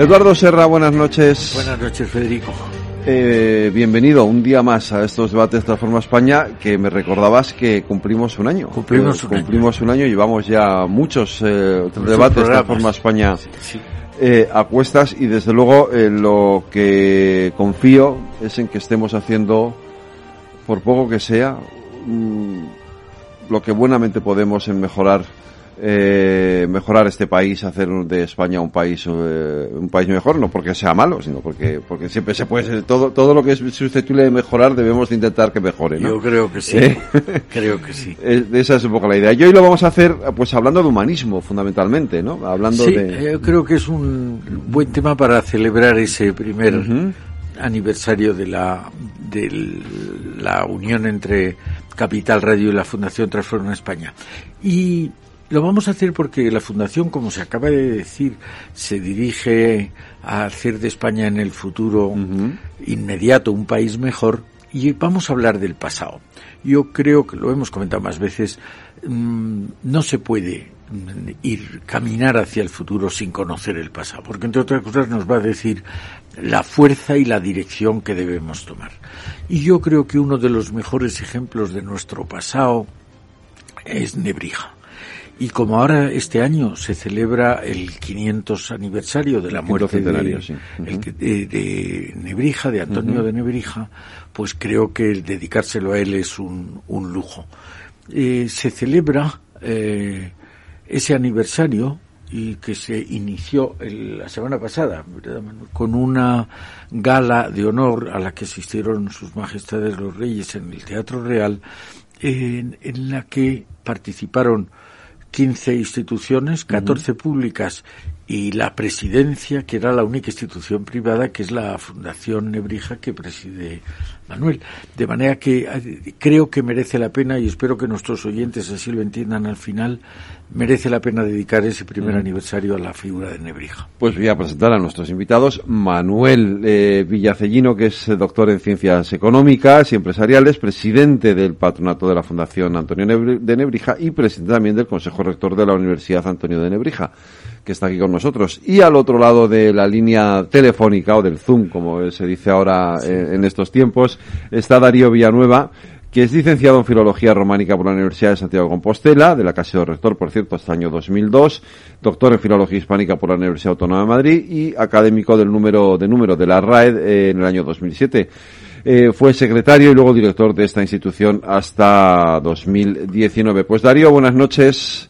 Eduardo Serra, buenas noches. Buenas noches, Federico. Eh, bienvenido un día más a estos debates de Transforma España, que me recordabas que cumplimos un año. Cumplimos, un, cumplimos año. un año. Llevamos ya muchos eh, debates de Transforma España Sí, sí. eh, a cuestas y desde luego eh, lo que confío es en que estemos haciendo, por poco que sea, mm, lo que buenamente podemos en mejorar eh, mejorar este país, hacer de España un país eh, un país mejor, no porque sea malo, sino porque porque siempre se puede ser, todo todo lo que es susceptible de mejorar debemos de intentar que mejore, ¿no? Yo creo que sí. ¿Eh? Creo que sí. Esa es un poco la idea. Y hoy lo vamos a hacer, pues hablando de humanismo, fundamentalmente, ¿no? Hablando Sí, de. yo creo que es un buen tema para celebrar ese primer aniversario de la de la unión entre Capital Radio y la Fundación Transforma España. Y lo vamos a hacer porque la Fundación, como se acaba de decir, se dirige a hacer de España en el futuro inmediato un país mejor y vamos a hablar del pasado. Yo creo que lo hemos comentado más veces, mm, no se puede mm, ir caminar hacia el futuro sin conocer el pasado, porque entre otras cosas nos va a decir la fuerza y la dirección que debemos tomar. Y yo creo que uno de los mejores ejemplos de nuestro pasado es Nebrija. Y como ahora este año se celebra el 500 aniversario de la muerte de, sí. que- de, de Nebrija, de Antonio de Nebrija, pues creo que el dedicárselo a él es un, un lujo. Eh, se celebra eh, ese aniversario y que se inició el- la semana pasada con una gala de honor a la que asistieron sus majestades los reyes en el Teatro Real en, en la que participaron 15 instituciones, 14 públicas y la presidencia, que era la única institución privada, que es la Fundación Nebrija que preside Manuel. De manera que eh, creo que merece la pena, y espero que nuestros oyentes así lo entiendan al final, merece la pena dedicar ese primer aniversario a la figura de Nebrija. Pues voy a presentar a nuestros invitados. Manuel eh, Villacellino, que es doctor en Ciencias Económicas y Empresariales, presidente del patronato de la Fundación Antonio Nebri- de Nebrija y presidente también del Consejo Rector de la Universidad Antonio de Nebrija, que está aquí con nosotros. Y al otro lado de la línea telefónica o del Zoom, como se dice ahora eh, en estos tiempos, está Darío Villanueva, que es licenciado en Filología Románica por la Universidad de Santiago de Compostela, de la que ha sido rector, por cierto, hasta el año 2002, doctor en Filología Hispánica por la Universidad Autónoma de Madrid y académico del número de número de la RAED eh, en el año 2007. Eh, fue secretario y luego director de esta institución hasta 2019. Pues Darío, buenas noches.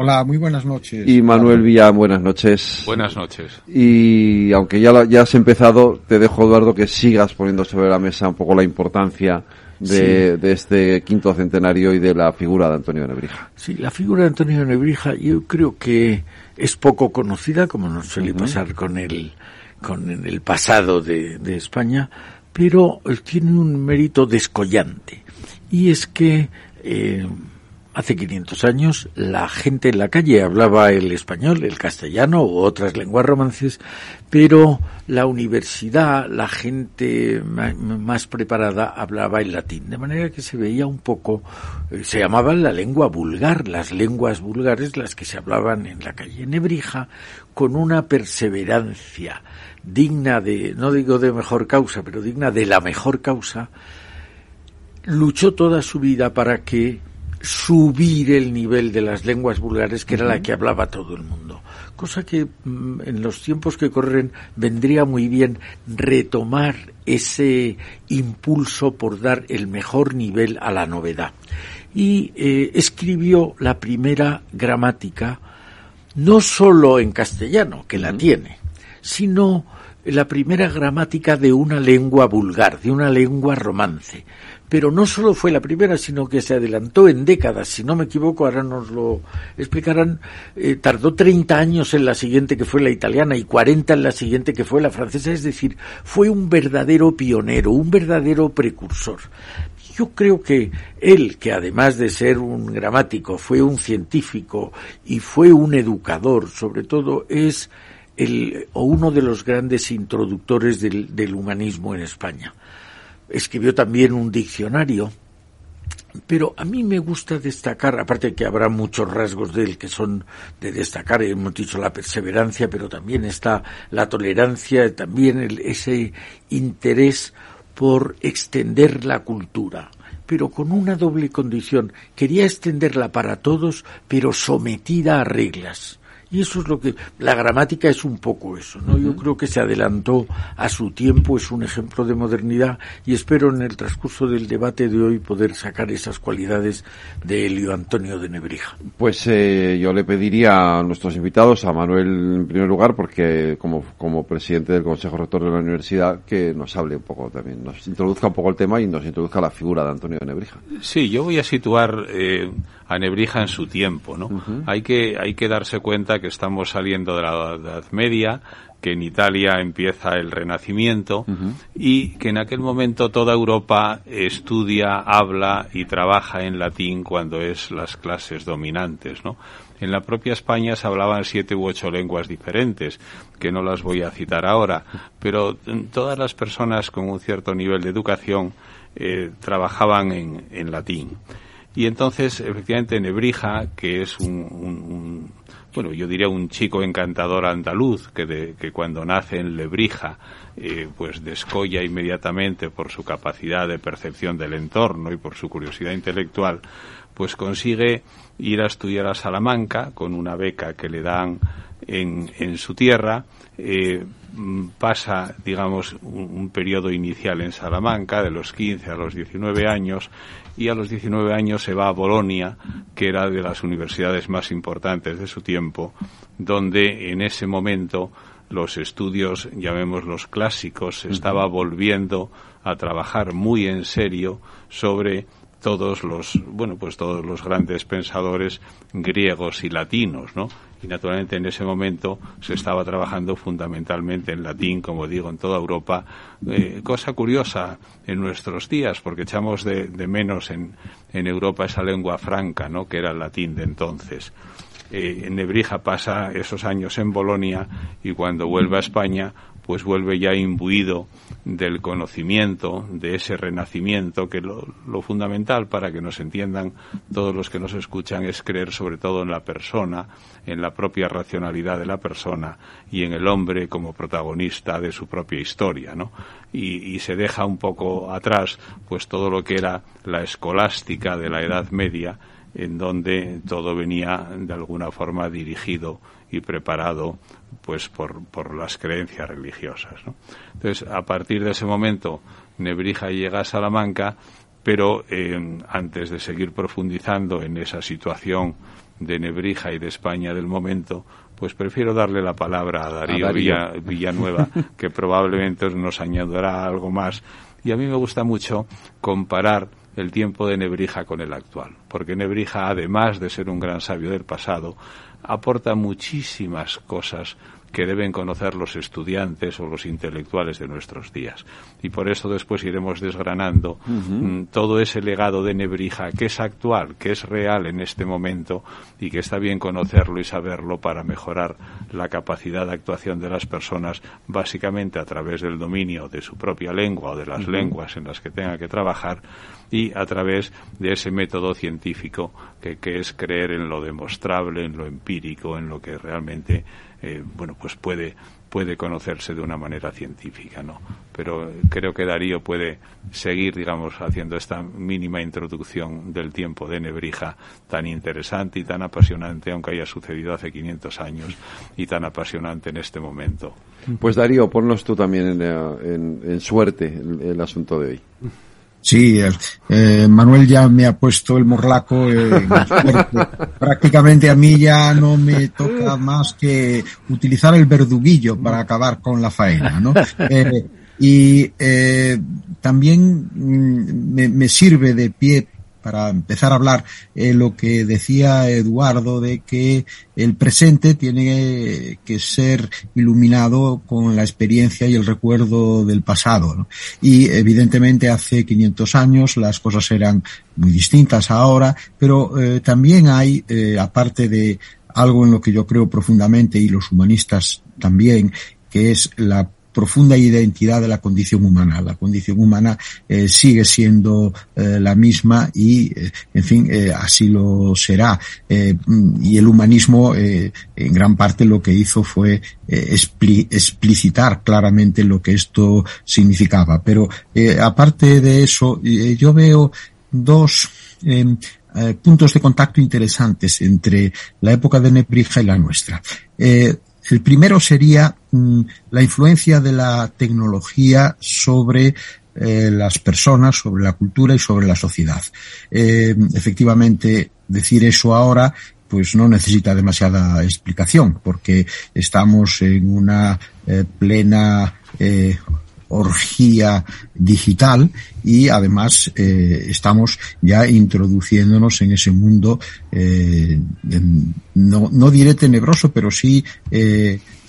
Hola, muy buenas noches. Y Manuel Villa, buenas noches. Buenas noches. Y aunque ya, ya has empezado, te dejo, Eduardo, que sigas poniendo sobre la mesa un poco la importancia de, de este quinto centenario y de la figura de Antonio de Nebrija. Sí, la figura de Antonio de Nebrija yo creo que es poco conocida, como nos suele pasar con el, con el pasado de, de España, pero eh, tiene un mérito descollante. Y es que eh, hace 500 años la gente en la calle hablaba el español, el castellano u otras lenguas romances, pero la universidad, la gente más preparada hablaba el latín, de manera que se veía un poco, eh, se llamaba la lengua vulgar, las lenguas vulgares las que se hablaban en la calle Nebrija, con una perseverancia digna de, no digo de mejor causa, pero digna de la mejor causa, luchó toda su vida para que subir el nivel de las lenguas vulgares, que era la que hablaba todo el mundo. Cosa que mm, en los tiempos que corren vendría muy bien retomar ese impulso por dar el mejor nivel a la novedad. Y eh, escribió la primera gramática, no solo en castellano, que la tiene, sino la primera gramática de una lengua vulgar, de una lengua romance. Pero no solo fue la primera, sino que se adelantó en décadas, si no me equivoco, ahora nos lo explicarán, eh, tardó 30 años en la siguiente que fue la italiana y 40 en la siguiente que fue la francesa, es decir, fue un verdadero pionero, un verdadero precursor. Yo creo que él, que además de ser un gramático, fue un científico y fue un educador, sobre todo, es el, o uno de los grandes introductores del, del humanismo en España. Escribió también un diccionario, pero a mí me gusta destacar, aparte que habrá muchos rasgos de él que son de destacar, hemos dicho la perseverancia, pero también está la tolerancia, también el, ese interés por extender la cultura, pero con una doble condición. Quería extenderla para todos, pero sometida a reglas. Y eso es lo que la gramática es un poco eso, ¿no? Yo creo que se adelantó a su tiempo, es un ejemplo de modernidad y espero en el transcurso del debate de hoy poder sacar esas cualidades de Elio Antonio de Nebrija. Pues eh, yo le pediría a nuestros invitados, a Manuel en primer lugar, porque como, como presidente del Consejo Rector de la Universidad, que nos hable un poco también, nos introduzca un poco el tema y nos introduzca la figura de Antonio de Nebrija. Sí, yo voy a situar eh, a Nebrija en su tiempo, ¿no? Hay que hay que darse cuenta que estamos saliendo de la Edad Media, que en Italia empieza el Renacimiento y que en aquel momento toda Europa estudia, habla y trabaja en latín cuando es las clases dominantes, ¿no? En la propia España se hablaban siete u ocho lenguas diferentes, que no las voy a citar ahora, pero todas las personas con un cierto nivel de educación eh, trabajaban en, en latín. Y entonces, efectivamente, Nebrija, que es un, bueno, yo diría un chico encantador andaluz, que, que cuando nace en Lebrija, eh, pues descolla inmediatamente por su capacidad de percepción del entorno y por su curiosidad intelectual, pues consigue ir a estudiar a Salamanca con una beca que le dan en, en su tierra, eh, pasa, digamos, un, un, periodo inicial en Salamanca, de los 15 a los 19 años, y a los 19 años se va a Bolonia, que era de las universidades más importantes de su tiempo, donde en ese momento los estudios, llamémoslos clásicos, se estaba volviendo a trabajar muy en serio sobre todos los, bueno, pues todos los grandes pensadores griegos y latinos, ¿no? Y naturalmente en ese momento se estaba trabajando fundamentalmente en latín, como digo, en toda Europa. Eh, cosa curiosa en nuestros días, porque echamos de, menos en, en, Europa esa lengua franca, ¿no? Que era el latín de entonces. Eh, Nebrija pasa esos años en Bolonia y cuando vuelve a España pues vuelve ya imbuido del conocimiento, de ese renacimiento, que lo, lo, fundamental para que nos entiendan todos los que nos escuchan es creer sobre todo en la persona, en la propia racionalidad de la persona y en el hombre como protagonista de su propia historia, ¿no? Y, y se deja un poco atrás pues todo lo que era la escolástica de la Edad Media, en donde todo venía de alguna forma dirigido y preparado pues por, por las creencias religiosas. ¿no? Entonces, a partir de ese momento, Nebrija llega a Salamanca, pero eh, antes de seguir profundizando en esa situación de Nebrija y de España del momento, pues prefiero darle la palabra a Darío, a Darío. Villa, Villanueva, que probablemente nos añadirá algo más. Y a mí me gusta mucho comparar el tiempo de Nebrija con el actual, porque Nebrija, además de ser un gran sabio del pasado, aporta muchísimas cosas que deben conocer los estudiantes o los intelectuales de nuestros días. Y por eso después iremos desgranando uh -huh. todo ese legado de Nebrija que es actual, que es real en este momento y que está bien conocerlo y saberlo para mejorar la capacidad de actuación de las personas, básicamente a través del dominio de su propia lengua o de las uh -huh. lenguas en las que tenga que trabajar y a través de ese método científico que, que es creer en lo demostrable, en lo empírico, en lo que realmente eh, bueno, pues puede, puede conocerse de una manera científica, ¿no? Pero creo que Darío puede seguir, digamos, haciendo esta mínima introducción del tiempo de Nebrija tan interesante y tan apasionante, aunque haya sucedido hace 500 años, y tan apasionante en este momento. Pues Darío, ponnos tú también en, en, en suerte el, el asunto de hoy. Sí, eh, Manuel ya me ha puesto el morlaco. Eh, Prácticamente a mí ya no me toca más que utilizar el verduguillo para acabar con la faena, ¿no? Eh, y eh, también mm, me, me, sirve de pie para empezar a hablar eh, lo que decía Eduardo de que el presente tiene que ser iluminado con la experiencia y el recuerdo del pasado. Y evidentemente hace 500 años las cosas eran muy distintas ahora, pero eh, también hay, eh, aparte de algo en lo que yo creo profundamente y los humanistas también, que es la profunda identidad de la condición humana. La condición humana eh, sigue siendo eh, la misma y, eh, en fin, así lo será. Y el humanismo, en gran parte, lo que hizo fue expli explicitar claramente lo que esto significaba. Pero, aparte de eso, yo veo dos em, puntos de contacto interesantes entre la época de Nebrija y la nuestra. El primero sería la influencia de la tecnología sobre eh, las personas, sobre la cultura y sobre la sociedad. Eh, efectivamente, decir eso ahora pues no necesita demasiada explicación, porque estamos en una eh, plena orgía digital y además estamos ya introduciéndonos en ese mundo, no, no diré tenebroso, pero sí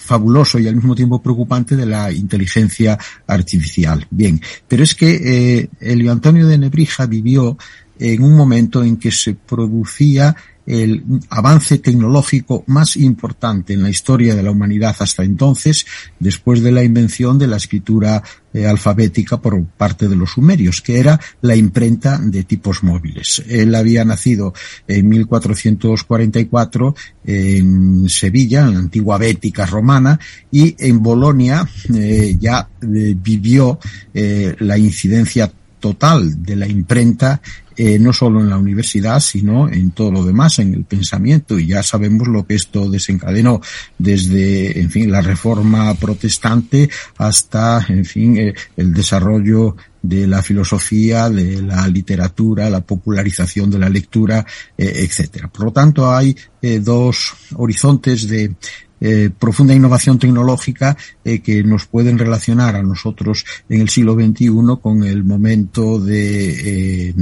fabuloso y al mismo tiempo preocupante de la inteligencia artificial. Bien, pero es que eh, Elio Antonio de Nebrija vivió en un momento en que se producía el avance tecnológico más importante en la historia de la humanidad hasta entonces, después de la invención de la escritura eh, alfabética por parte de los sumerios, que era la imprenta de tipos móviles. Él había nacido en 1444 en Sevilla, en la antigua Bética romana, y en Bolonia eh, ya eh, vivió la incidencia total de la imprenta eh, no solo en la universidad, sino en todo lo demás, en el pensamiento. Y ya sabemos lo que esto desencadenó desde, en fin, la reforma protestante hasta, en fin, eh, el desarrollo de la filosofía, de la literatura, la popularización de la lectura, eh, etcétera. Por lo tanto, hay eh, dos horizontes de eh, profunda innovación tecnológica eh, que nos pueden relacionar a nosotros en el siglo XXI con el momento de, eh,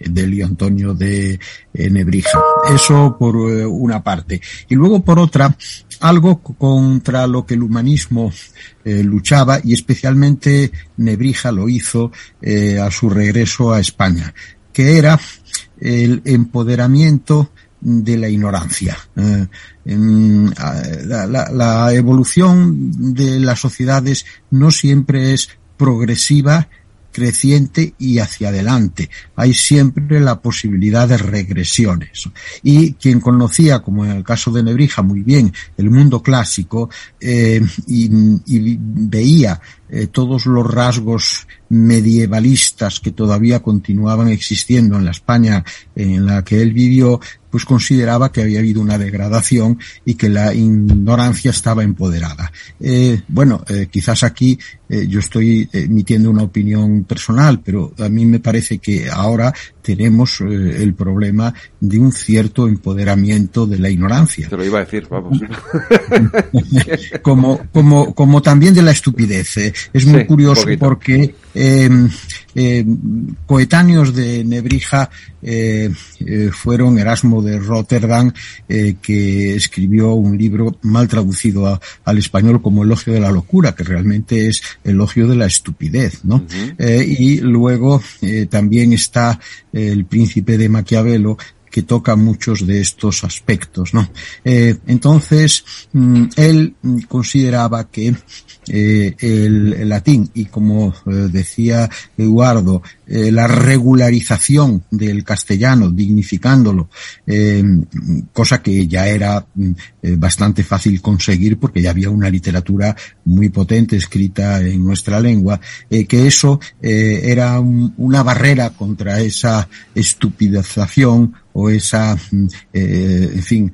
de Antonio de eh, Nebrija. Eso por una parte. Y luego por otra, algo contra lo que el humanismo luchaba y especialmente Nebrija lo hizo a su regreso a España, que era el empoderamiento de la ignorancia. Eh, la, evolución de las sociedades no siempre es progresiva creciente y hacia adelante. Hay siempre la posibilidad de regresiones. Y quien conocía, como en el caso de Nebrija, muy bien el mundo clásico eh, y, veía eh, todos los rasgos medievalistas que todavía continuaban existiendo en la España en la que él vivió, pues consideraba que había habido una degradación y que la ignorancia estaba empoderada. Eh, bueno, eh, quizás aquí eh, yo estoy emitiendo una opinión personal, pero a mí me parece que ahora tenemos eh, el problema de un cierto empoderamiento de la ignorancia. Te lo iba a decir, vamos. como, como, como también de la estupidez. Es muy sí, curioso porque eh, eh, coetáneos de Nebrija eh, eh, fueron Erasmo de Rotterdam, eh, que escribió un libro mal traducido a, al español como Elogio de la Locura, que realmente es Elogio de la Estupidez, ¿no? Uh -huh. y luego también está el príncipe de Maquiavelo, que toca muchos de estos aspectos, ¿no? Eh, entonces, mm, él consideraba que eh, el, el, latín y como eh, decía Eduardo, eh, la regularización del castellano, dignificándolo, eh, cosa que ya era eh, bastante fácil conseguir porque ya había una literatura muy potente escrita en nuestra lengua, que eso era un, una barrera contra esa estupidización o esa, mm, en fin,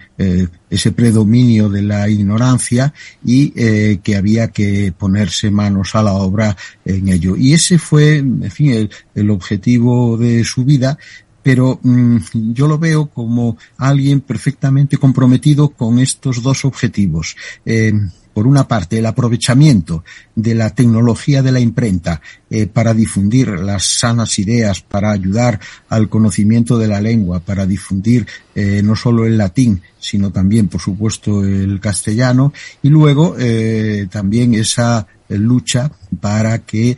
ese predominio de la ignorancia y eh, que había que ponerse manos a la obra en ello. Y ese fue, en fin, el, el objetivo de su vida, pero mm, yo lo veo como alguien perfectamente comprometido con estos dos objetivos. Eh, por una parte, el aprovechamiento de la tecnología de la imprenta eh, para difundir las sanas ideas, para ayudar al conocimiento de la lengua, para difundir eh, no solo el latín, sino también, por supuesto, el castellano, y luego eh, también esa lucha para que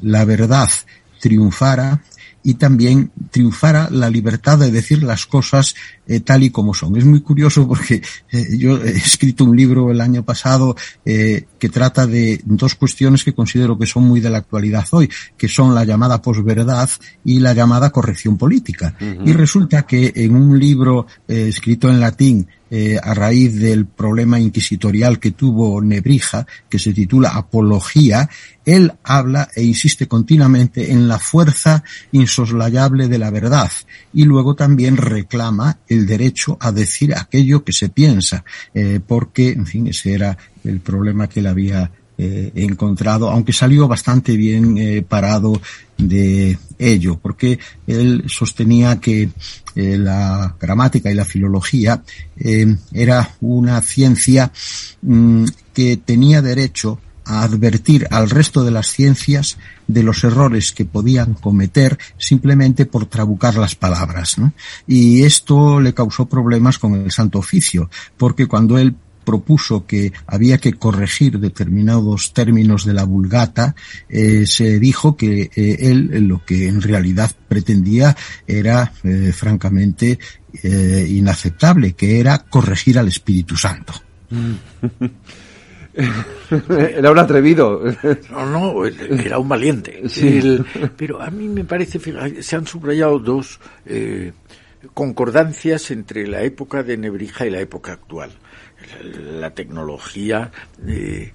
la verdad triunfara y también triunfara la libertad de decir las cosas eh, tal y como son. Es muy curioso porque eh, yo he escrito un libro el año pasado eh, que trata de dos cuestiones que considero que son muy de la actualidad hoy, que son la llamada posverdad y la llamada corrección política. Y resulta que en un libro escrito en latín eh, a raíz del problema inquisitorial que tuvo Nebrija, que se titula Apología, él habla e insiste continuamente en la fuerza insoslayable de la verdad y luego también reclama el derecho a decir aquello que se piensa, eh, porque, en fin, ese era el problema que él había eh, encontrado, aunque salió bastante bien eh, parado de ello, porque él sostenía que eh, la gramática y la filología era una ciencia mm, que tenía derecho a advertir al resto de las ciencias de los errores que podían cometer simplemente por trabucar las palabras. Y esto le causó problemas con el Santo Oficio, porque cuando él propuso que había que corregir determinados términos de la vulgata, eh, se dijo que eh, él lo que en realidad pretendía era eh, francamente eh, inaceptable, que era corregir al Espíritu Santo. era un atrevido. No, no, era un valiente. Sí. El- pero a mí me parece, fíjate, se han subrayado dos eh, concordancias entre la época de Nebrija y la época actual. La, la tecnología. eh,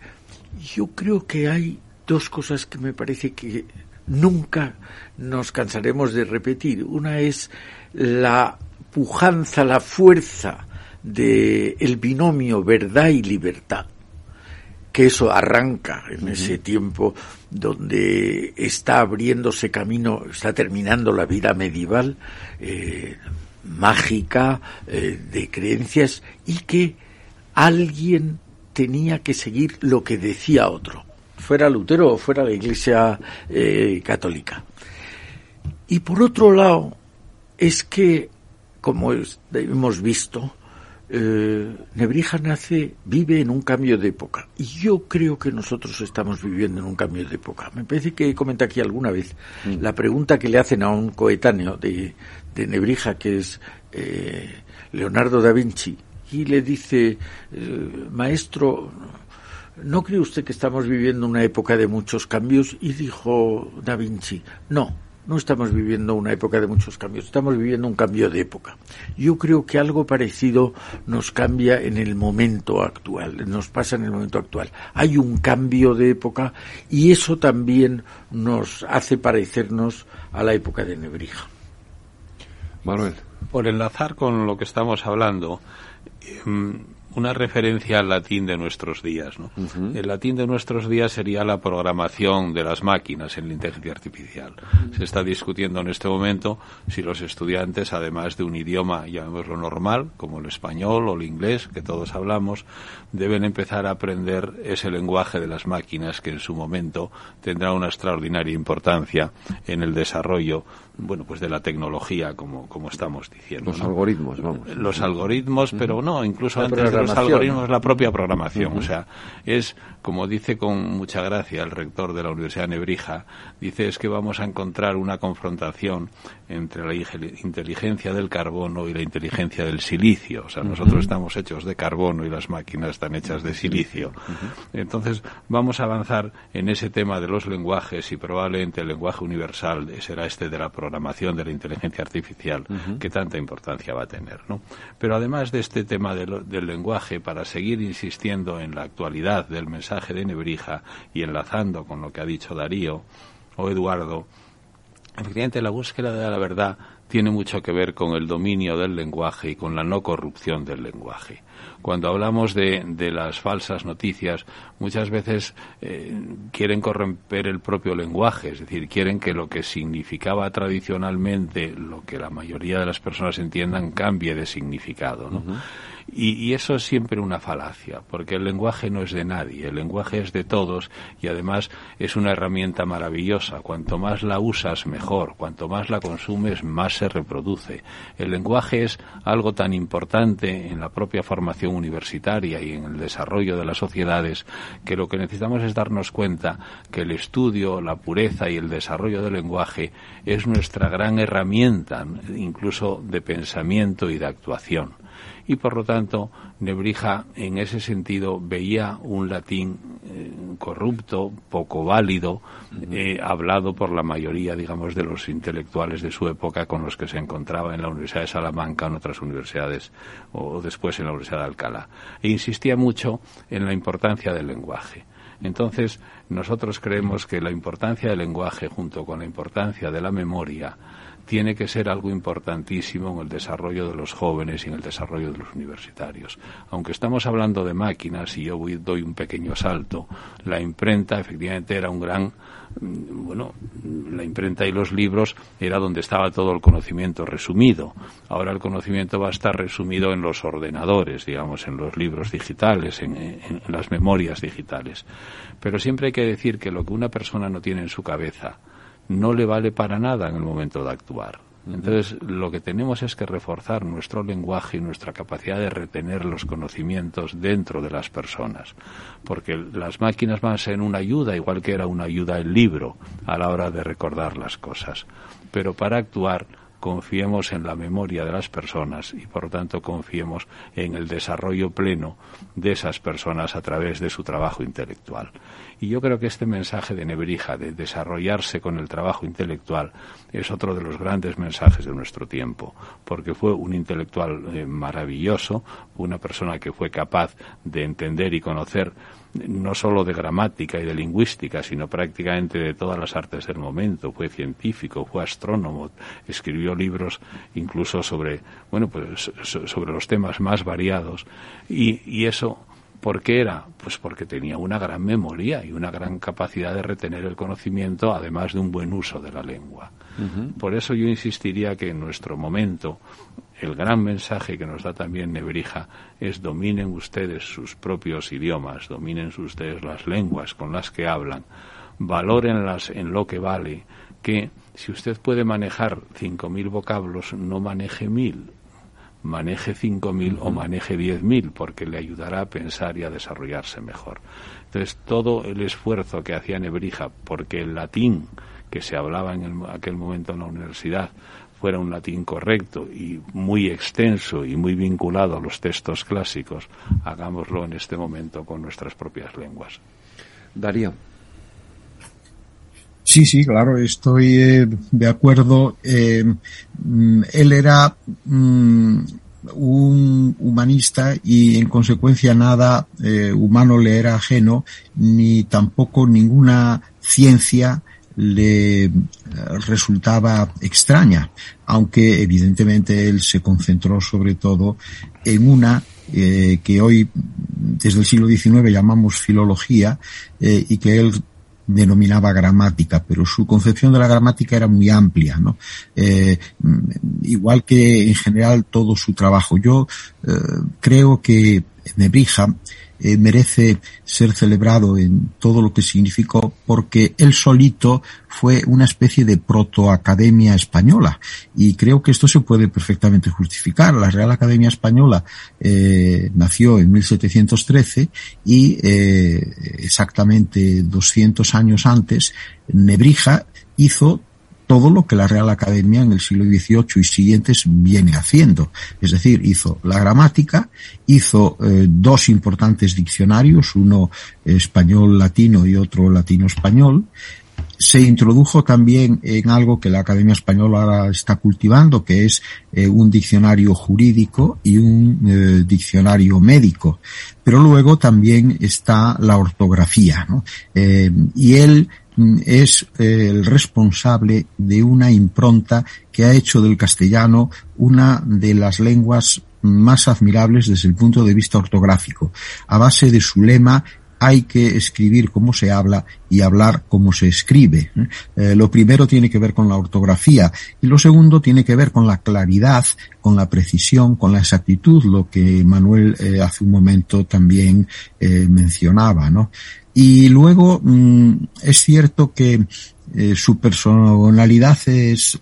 yo creo que hay dos cosas que me parece que nunca nos cansaremos de repetir. Una es la pujanza, la fuerza de el binomio verdad y libertad que eso arranca en ese tiempo donde está abriéndose camino, está terminando la vida medieval, eh, mágica, eh, de creencias, y que alguien tenía que seguir lo que decía otro, fuera Lutero o fuera la Iglesia eh, católica. Y por otro lado, es que, como hemos visto, eh, Nebrija nace, vive en un cambio de época. Y yo creo que nosotros estamos viviendo en un cambio de época. Me parece que comenté aquí alguna vez la pregunta que le hacen a un coetáneo de, de Nebrija, que es eh, Leonardo da Vinci, y le dice, eh, maestro, ¿no cree usted que estamos viviendo una época de muchos cambios? Y dijo Da Vinci, no, no estamos viviendo una época de muchos cambios, estamos viviendo un cambio de época. Yo creo que algo parecido nos cambia en el momento actual, nos pasa en el momento actual. Hay un cambio de época y eso también nos hace parecernos a la época de Nebrija. Manuel. Por enlazar con lo que estamos hablando, una referencia al latín de nuestros días. ¿no? El latín de nuestros días sería la programación de las máquinas en la inteligencia artificial. Se está discutiendo en este momento si los estudiantes, además de un idioma, llamémoslo normal, como el español o el inglés, que todos hablamos, deben empezar a aprender ese lenguaje de las máquinas que en su momento tendrá una extraordinaria importancia en el desarrollo bueno pues de la tecnología como, como estamos diciendo Los ¿no? algoritmos, vamos. los algoritmos, pero no, incluso La antes de los algoritmos, la propia programación. O sea, es, como dice con mucha gracia el rector de la Universidad de Nebrija, dice es que vamos a encontrar una confrontación entre la ige- inteligencia del carbono y la inteligencia del silicio. O sea, nosotros estamos hechos de carbono y las máquinas están hechas de silicio. Entonces, vamos a avanzar en ese tema de los lenguajes y probablemente el lenguaje universal será este de la programación de la inteligencia artificial que tanta importancia va a tener, ¿no? Pero además de este tema de lo- del lenguaje, para seguir insistiendo en la actualidad del mensaje de Nebrija y enlazando con lo que ha dicho Darío o Eduardo, Efectivamente, la búsqueda de la verdad tiene mucho que ver con el dominio del lenguaje y con la no corrupción del lenguaje cuando hablamos de, de las falsas noticias, muchas veces eh, quieren corromper el propio lenguaje, es decir, quieren que lo que significaba tradicionalmente, lo que la mayoría de las personas entiendan, cambie de significado. ¿no? Y, eso es siempre una falacia, porque el lenguaje no es de nadie, el lenguaje es de todos y además es una herramienta maravillosa. Cuanto más la usas, mejor. Cuanto más la consumes, más se reproduce. El lenguaje es algo tan importante en la propia formación universitaria y en el desarrollo de las sociedades que lo que necesitamos es darnos cuenta que el estudio, la pureza y el desarrollo del lenguaje es nuestra gran herramienta, incluso de pensamiento y de actuación y por lo tanto Nebrija en ese sentido veía un latín eh, corrupto, poco válido, eh, hablado por la mayoría, digamos, de los intelectuales de su época con los que se encontraba en la Universidad de Salamanca, en otras universidades o después en la Universidad de Alcalá. E insistía mucho en la importancia del lenguaje. Entonces, nosotros creemos que la importancia del lenguaje junto con la importancia de la memoria tiene que ser algo importantísimo en el desarrollo de los jóvenes y en el desarrollo de los universitarios. Aunque estamos hablando de máquinas y yo doy un pequeño salto, la imprenta efectivamente era un gran mm, bueno, la imprenta y los libros era donde estaba todo el conocimiento resumido. Ahora el conocimiento va a estar resumido en los ordenadores, digamos, en los libros digitales, en, en, las memorias digitales. Pero siempre hay que decir que lo que una persona no tiene en su cabeza, no le vale para nada en el momento de actuar. Entonces, lo que tenemos es que reforzar nuestro lenguaje y nuestra capacidad de retener los conocimientos dentro de las personas, porque las máquinas van a ser una ayuda, igual que era una ayuda el libro, a la hora de recordar las cosas. Pero para actuar, confiemos en la memoria de las personas y, por lo tanto, confiemos en el desarrollo pleno de esas personas a través de su trabajo intelectual. Y yo creo que este mensaje de Nebrija, de desarrollarse con el trabajo intelectual, es otro de los grandes mensajes de nuestro tiempo, porque fue un intelectual eh, maravilloso, una persona que fue capaz de entender y conocer no solo de gramática y de lingüística, sino prácticamente de todas las artes del momento. Fue científico, fue astrónomo, escribió libros incluso sobre, bueno, pues sobre los temas más variados y, y eso ¿Por qué era? Pues porque tenía una gran memoria y una gran capacidad de retener el conocimiento, además de un buen uso de la lengua. Por eso yo insistiría que en nuestro momento el gran mensaje que nos da también Nebrija es dominen ustedes sus propios idiomas, dominen ustedes las lenguas con las que hablan, valórenlas en lo que vale, que si usted puede manejar 5.000 vocablos, no maneje mil, maneje 5.000 o maneje 10.000, porque le ayudará a pensar y a desarrollarse mejor. Entonces, todo el esfuerzo que hacía Nebrija porque el latín que se hablaba en aquel momento en la universidad fuera un latín correcto y muy extenso y muy vinculado a los textos clásicos, hagámoslo en este momento con nuestras propias lenguas. Darío. Sí, sí, claro, estoy eh, de acuerdo. Eh, mm, él era mm, un humanista y en consecuencia nada eh, humano le era ajeno, ni tampoco ninguna ciencia le resultaba extraña, aunque evidentemente él se concentró sobre todo en una que hoy desde el siglo XIX llamamos filología y que él denominaba gramática, pero su concepción de la gramática era muy amplia, ¿no? Eh, igual que en general todo su trabajo. Yo eh, creo que Nebrija eh, merece ser celebrado en todo lo que significó porque él solito fue una especie de protoacademia española y creo que esto se puede perfectamente justificar. La Real Academia Española eh, nació en 1713 y eh, exactamente 200 años antes Nebrija hizo todo lo que la Real Academia en el siglo XVIII y siguientes viene haciendo. Es decir, hizo la gramática, hizo eh, dos importantes diccionarios, uno español-latino y otro latino-español, se introdujo también en algo que la Academia Española ahora está cultivando, que es eh, un diccionario jurídico y un eh, diccionario médico. Pero luego también está la ortografía, ¿no? y él es eh, el responsable de una impronta que ha hecho del castellano una de las lenguas más admirables desde el punto de vista ortográfico, a base de su lema hay que escribir como se habla y hablar como se escribe. ¿eh? Eh, lo primero tiene que ver con la ortografía y lo segundo tiene que ver con la claridad, con la precisión, con la exactitud, lo que Manuel hace un momento también mencionaba, ¿no? Y luego mm, es cierto que su personalidad es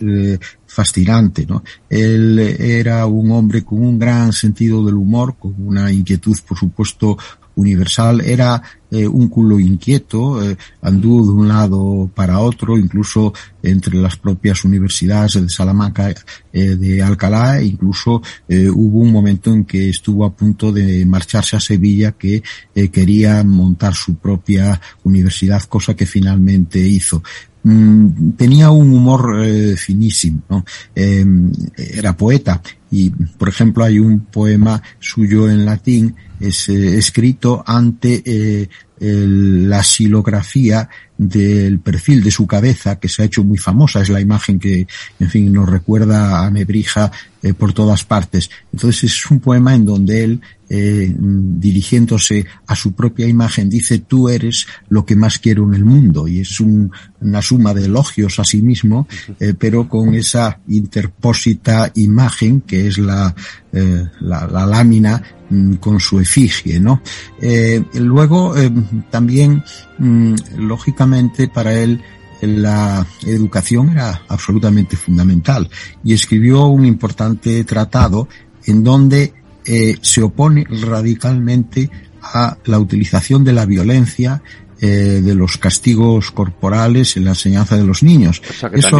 fascinante, ¿no? Él era un hombre con un gran sentido del humor, con una inquietud, por supuesto, universal, era eh, un culo inquieto, eh, anduvo de un lado para otro, incluso entre las propias universidades de Salamanca, eh, de Alcalá, incluso hubo un momento en que estuvo a punto de marcharse a Sevilla que quería montar su propia universidad, cosa que finalmente hizo mm, tenía un humor finísimo, ¿no? era poeta y, por ejemplo, hay un poema suyo en latín es eh, escrito ante eh, la silografía del perfil de su cabeza, que se ha hecho muy famosa, es la imagen que, en fin, nos recuerda a Nebrija eh, por todas partes. Entonces es un poema en donde él, eh, dirigiéndose a su propia imagen, dice, tú eres lo que más quiero en el mundo, y es una suma de elogios a sí mismo, eh, pero con esa interpósita imagen que es la, la, la lámina Mm, con su efigie, ¿no? Eh, luego, eh, también, mm, lógicamente, para él, la educación era absolutamente fundamental y escribió un importante tratado en donde eh, se opone radicalmente a la utilización de la violencia eh, de los castigos corporales en la enseñanza de los niños. eso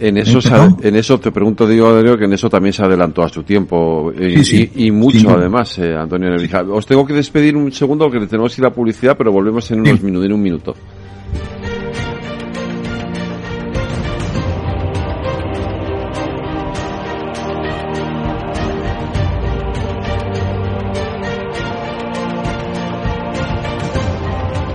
en eso en eso te pregunto digo que en eso también se adelantó a su tiempo y, mucho además eh, Antonio Nebrija. Os tengo que despedir un segundo porque tenemos que ir a publicidad pero volvemos en unos minutos en un minuto.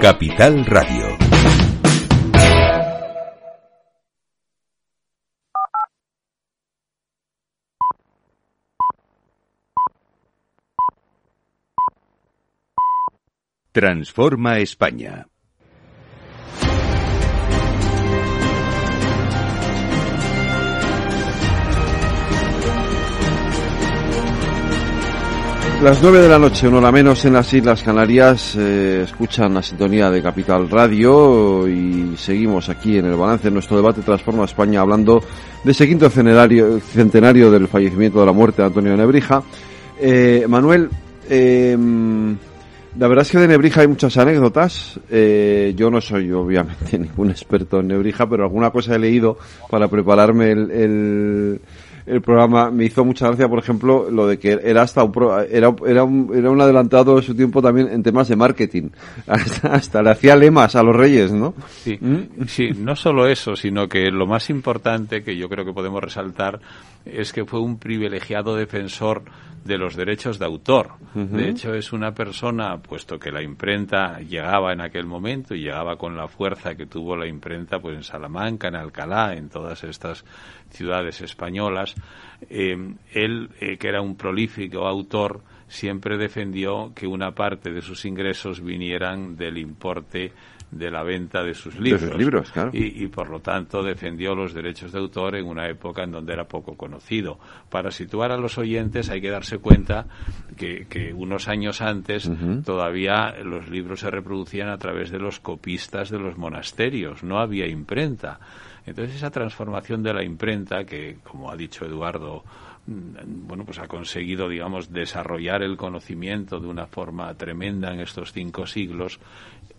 Capital Radio. Transforma España. Las nueve de la noche, una hora menos en las Islas Canarias, eh, escuchan la sintonía de Capital Radio y seguimos aquí en el balance de nuestro debate Transforma España hablando de ese quinto centenario, del fallecimiento de la muerte de Antonio Nebrija. Eh, Manuel, em, la verdad es que de Nebrija hay muchas anécdotas. Eh, yo no soy obviamente ningún experto en Nebrija, pero alguna cosa he leído para prepararme el programa me hizo mucha gracia, por ejemplo, lo de que era hasta un, era, era un, era un adelantado de su tiempo también en temas de marketing. Hasta, le hacía lemas a los reyes, ¿no? Sí, ¿Mm? sí, no solo eso, sino que lo más importante que yo creo que podemos resaltar es que fue un privilegiado defensor de los derechos de autor. De hecho, es una persona, puesto que la imprenta llegaba en aquel momento y llegaba con la fuerza que tuvo la imprenta pues en Salamanca, en Alcalá, en todas estas ciudades españolas, eh, él, eh, que era un prolífico autor, siempre defendió que una parte de sus ingresos vinieran del importe de la venta de sus libros. y, por lo tanto defendió los derechos de autor en una época en donde era poco conocido. Para situar a los oyentes hay que darse cuenta que, unos años antes todavía los libros se reproducían a través de los copistas de los monasterios, no había imprenta. Entonces esa transformación de la imprenta, que como ha dicho Eduardo, mm, bueno, pues ha conseguido, digamos, desarrollar el conocimiento de una forma tremenda en estos cinco siglos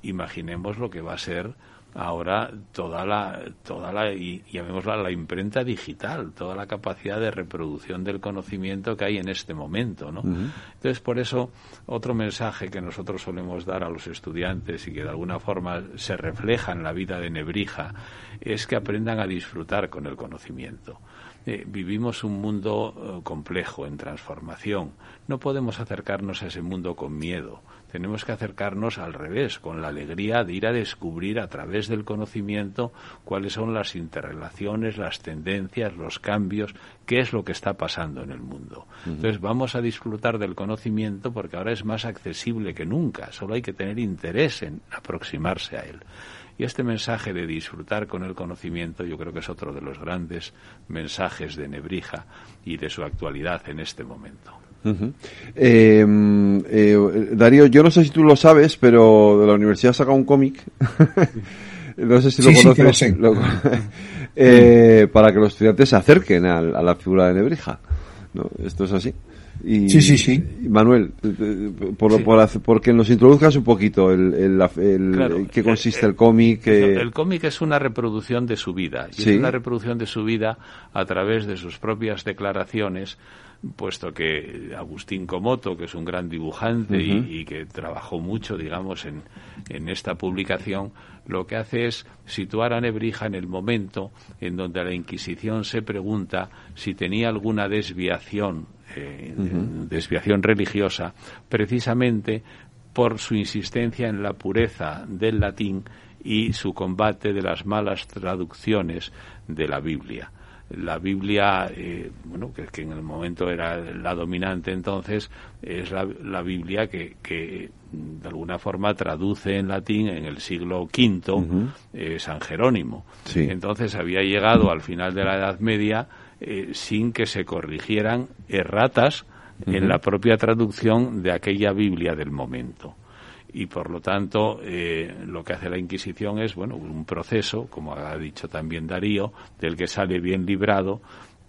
imaginemos lo que va a ser ahora toda la toda la y llamémosla la imprenta digital toda la capacidad de reproducción del conocimiento que hay en este momento no entonces por eso otro mensaje que nosotros solemos dar a los estudiantes y que de alguna forma se refleja en la vida de Nebrija es que aprendan a disfrutar con el conocimiento. Eh, vivimos un mundo eh, complejo en transformación. No podemos acercarnos a ese mundo con miedo tenemos que acercarnos al revés, con la alegría de ir a descubrir a través del conocimiento cuáles son las interrelaciones, las tendencias, los cambios, qué es lo que está pasando en el mundo. Entonces vamos a disfrutar del conocimiento porque ahora es más accesible que nunca, solo hay que tener interés en aproximarse a él. Y este mensaje de disfrutar con el conocimiento yo creo que es otro de los grandes mensajes de Nebrija y de su actualidad en este momento. Eh, eh, Darío, yo no sé si tú lo sabes, pero de la universidad saca un cómic. no sé si lo conoces. eh, para que los estudiantes se acerquen a, la figura de Nebrija. ¿no? Esto es así. Y, sí, sí, sí. Manuel, eh, por, por, porque nos introduzcas un poquito el, el, qué consiste el cómic. El cómic es una reproducción de su vida. Y es una reproducción de su vida a través de sus propias declaraciones puesto que Agustín Comoto, que es un gran dibujante y, que trabajó mucho, digamos, en, en, esta publicación, lo que hace es situar a Nebrija en el momento en donde la Inquisición se pregunta si tenía alguna desviación, eh, desviación religiosa, precisamente por su insistencia en la pureza del latín y su combate de las malas traducciones de la Biblia. La Biblia, eh, bueno, que, en el momento era la dominante entonces, es la, Biblia que, que, de alguna forma traduce en latín en el siglo V eh, San Jerónimo. Entonces había llegado al final de la Edad Media eh, sin que se corrigieran erratas en la propia traducción de aquella Biblia del momento y por lo tanto eh, lo que hace la Inquisición es bueno un proceso como ha dicho también Darío del que sale bien librado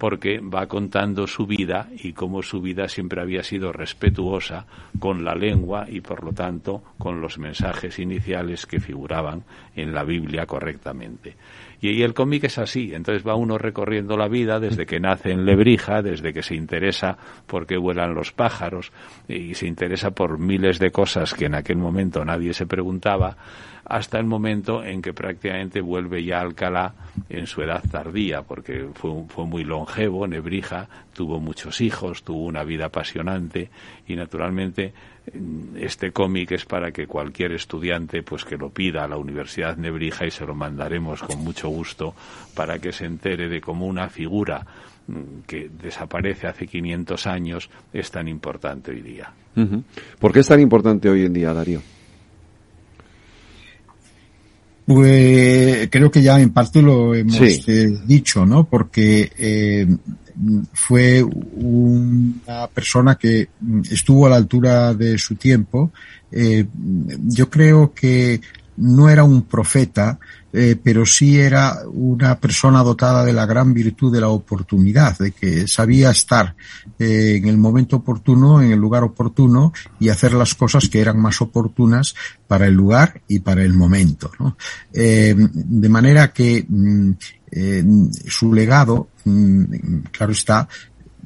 porque va contando su vida y cómo su vida siempre había sido respetuosa con la lengua y por lo tanto con los mensajes iniciales que figuraban en la Biblia correctamente. Y, el cómic es así, entonces va uno recorriendo la vida desde que nace en Lebrija, desde que se interesa por qué vuelan los pájaros y se interesa por miles de cosas que en aquel momento nadie se preguntaba, hasta el momento en que prácticamente vuelve ya a Alcalá en su edad tardía, porque fue, fue muy longevo, Nebrija, tuvo muchos hijos, tuvo una vida apasionante y naturalmente este cómic es para que cualquier estudiante pues que lo pida a la Universidad Nebrija y se lo mandaremos con mucho gusto para que se entere de cómo una figura mm, que desaparece hace 500 años es tan importante hoy día. ¿Por qué es tan importante hoy en día, Darío? Pues creo que ya en parte lo hemos eh, dicho, ¿no? Porque eh, fue una persona que estuvo a la altura de su tiempo. Eh, yo creo que no era un profeta, eh, pero sí era una persona dotada de la gran virtud de la oportunidad, de que sabía estar eh, en el momento oportuno, en el lugar oportuno y hacer las cosas que eran más oportunas para el lugar y para el momento. Eh, de manera que mm, su legado, mm, claro está,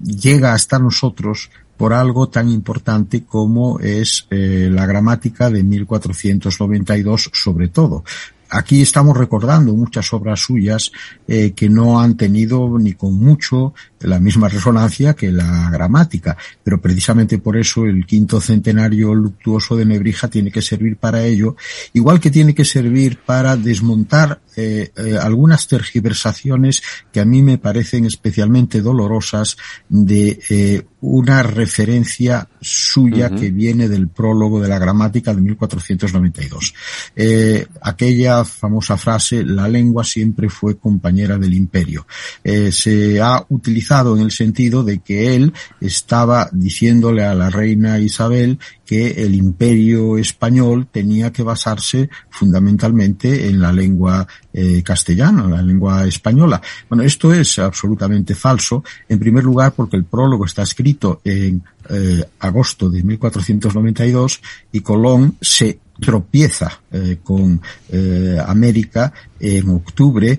llega hasta nosotros por algo tan importante como es la gramática de 1492 sobre todo. Aquí estamos recordando muchas obras suyas eh, que no han tenido ni con mucho la misma resonancia que la gramática, pero precisamente por eso el quinto centenario luctuoso de Nebrija tiene que servir para ello, igual que tiene que servir para desmontar eh, eh, algunas tergiversaciones que a mí me parecen especialmente dolorosas de eh, una referencia suya que viene del prólogo de la gramática de 1492. Eh, aquella famosa frase, la lengua siempre fue compañera del imperio. Se ha utilizado en el sentido de que él estaba diciéndole a la reina Isabel que el imperio español tenía que basarse fundamentalmente en la lengua eh, castellana, la lengua española. Bueno, esto es absolutamente falso, en primer lugar porque el prólogo está escrito en eh, agosto de 1492 y Colón se tropieza eh, con América en octubre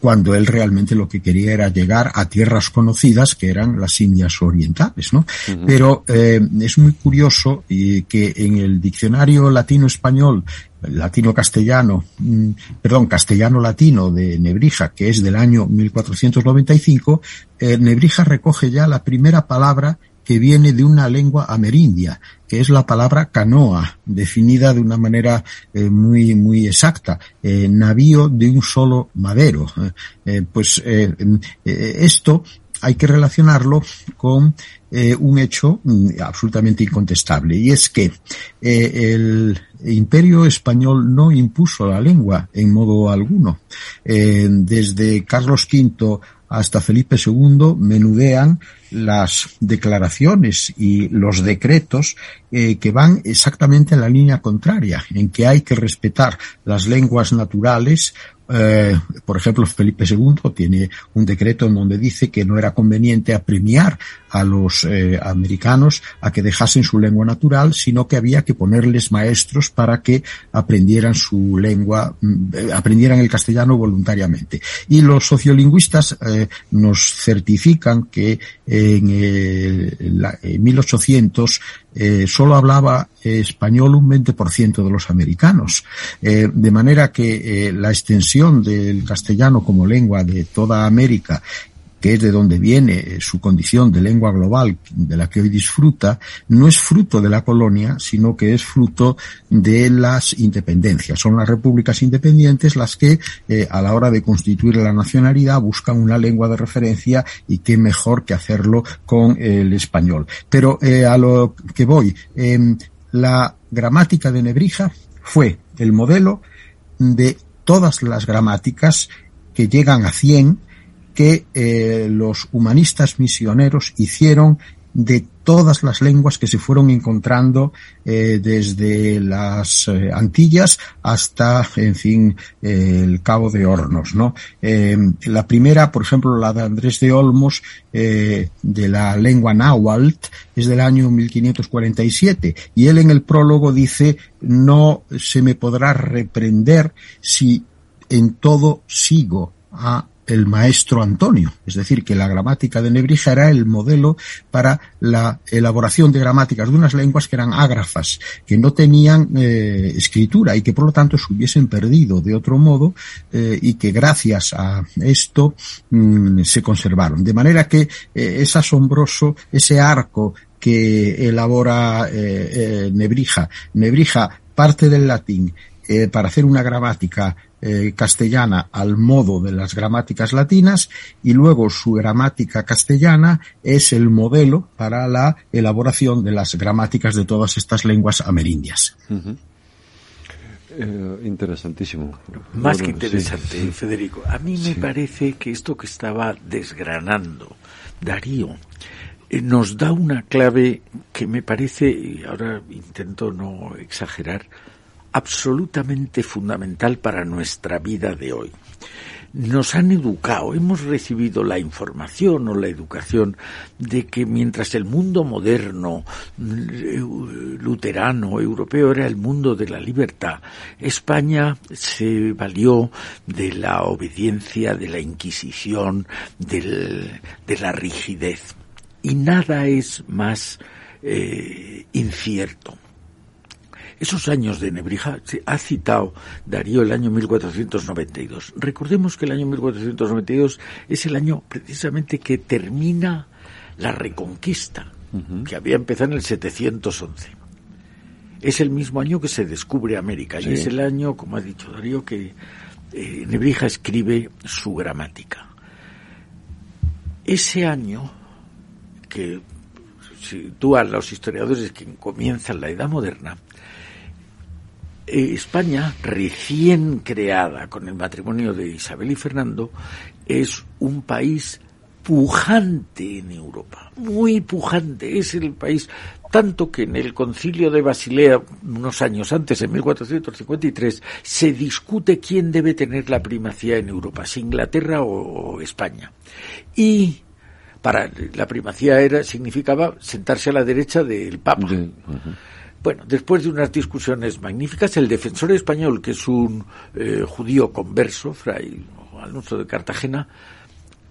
cuando él realmente lo que quería era llegar a tierras conocidas que eran las Indias Orientales, ¿no? Pero eh, es muy curioso y que en el diccionario latino-español, latino-castellano, mm, perdón, castellano-latino de Nebrija, que es del año 1495, eh, Nebrija recoge ya la primera palabra que viene de una lengua amerindia, que es la palabra canoa, definida de una manera eh, muy, muy exacta, eh, navío de un solo madero. Eh, pues esto hay que relacionarlo con un hecho mm, absolutamente incontestable, y es que el imperio español no impuso la lengua en modo alguno. desde Carlos V hasta Felipe II menudean las declaraciones y los decretos eh, que van exactamente en la línea contraria, en que hay que respetar las lenguas naturales eh, por ejemplo, Felipe II tiene un decreto en donde dice que no era conveniente apremiar a los eh, americanos a que dejasen su lengua natural, sino que había que ponerles maestros para que aprendieran su lengua, mm, aprendieran el castellano voluntariamente. Y los sociolingüistas nos certifican que en, en 1800 eh, solo hablaba español un 20% de los americanos. Eh, de manera que eh, la extensión del castellano como lengua de toda América que es de donde viene eh, su condición de lengua global de la que hoy disfruta, no es fruto de la colonia, sino que es fruto de las independencias. Son las repúblicas independientes las que eh, a la hora de constituir la nacionalidad buscan una lengua de referencia y qué mejor que hacerlo con el español. Pero eh, a lo que voy, em, la gramática de Nebrija fue el modelo de todas las gramáticas que llegan a 100 que eh, los humanistas misioneros hicieron de todas las lenguas que se fueron encontrando eh, desde las eh, Antillas hasta, en fin, eh, el Cabo de Hornos, ¿no? Eh, la primera, por ejemplo, la de Andrés de Olmos, eh, de la lengua náhuatl, es del año 1547, y él en el prólogo dice, no se me podrá reprender si en todo sigo a el maestro Antonio. Es decir, que la gramática de Nebrija era el modelo para la elaboración de gramáticas de unas lenguas que eran ágrafas, que no tenían eh, escritura y que por lo tanto se hubiesen perdido de otro modo eh, y que gracias a esto mmm, se conservaron. De manera que eh, es asombroso ese arco que elabora Nebrija. Nebrija parte del latín para hacer una gramática eh, castellana al modo de las gramáticas latinas y luego su gramática castellana es el modelo para la elaboración de las gramáticas de todas estas lenguas amerindias. Uh -huh. eh, interesantísimo. Más bueno, que interesante, sí. Federico. A mí me sí. parece que esto que estaba desgranando Darío eh, nos da una clave que me parece, y ahora intento no exagerar, absolutamente fundamental para nuestra vida de hoy. Nos han educado, hemos recibido la información o la educación de que mientras el mundo moderno, luterano, europeo era el mundo de la libertad, España se valió de la obediencia, de la Inquisición, de la rigidez. Y nada es más eh, incierto Esos años de Nebrija, se ha citado Darío el año 1492. Recordemos que el año 1492 es el año precisamente que termina la reconquista, que había empezado en el 711. Es el mismo año que se descubre América y es el año, como ha dicho Darío, que eh, Nebrija escribe su gramática. Ese año que sitúa a los historiadores que comienzan la Edad Moderna, España, recién creada con el matrimonio de Isabel y Fernando, es un país pujante en Europa, muy pujante, es el país, tanto que en el concilio de Basilea, unos años antes, en 1453, se discute quién debe tener la primacía en Europa, si Inglaterra o, España. Y para la primacía era significaba sentarse a la derecha del Papa. Bueno, después de unas discusiones magníficas, el defensor español, que es un eh, judío converso, fray Alonso de Cartagena,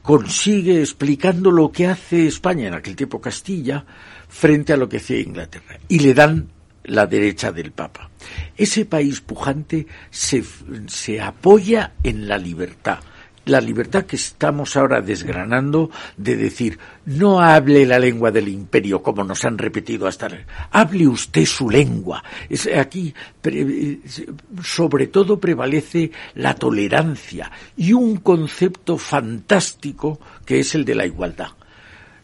consigue explicando lo que hace España, en aquel tiempo Castilla, frente a lo que hacía Inglaterra. Y le dan la derecha del Papa. Ese país pujante se, se apoya en la libertad la libertad que estamos ahora desgranando de decir no hable la lengua del imperio como nos han repetido hasta hable usted su lengua aquí sobre todo prevalece la tolerancia y un concepto fantástico que es el de la igualdad.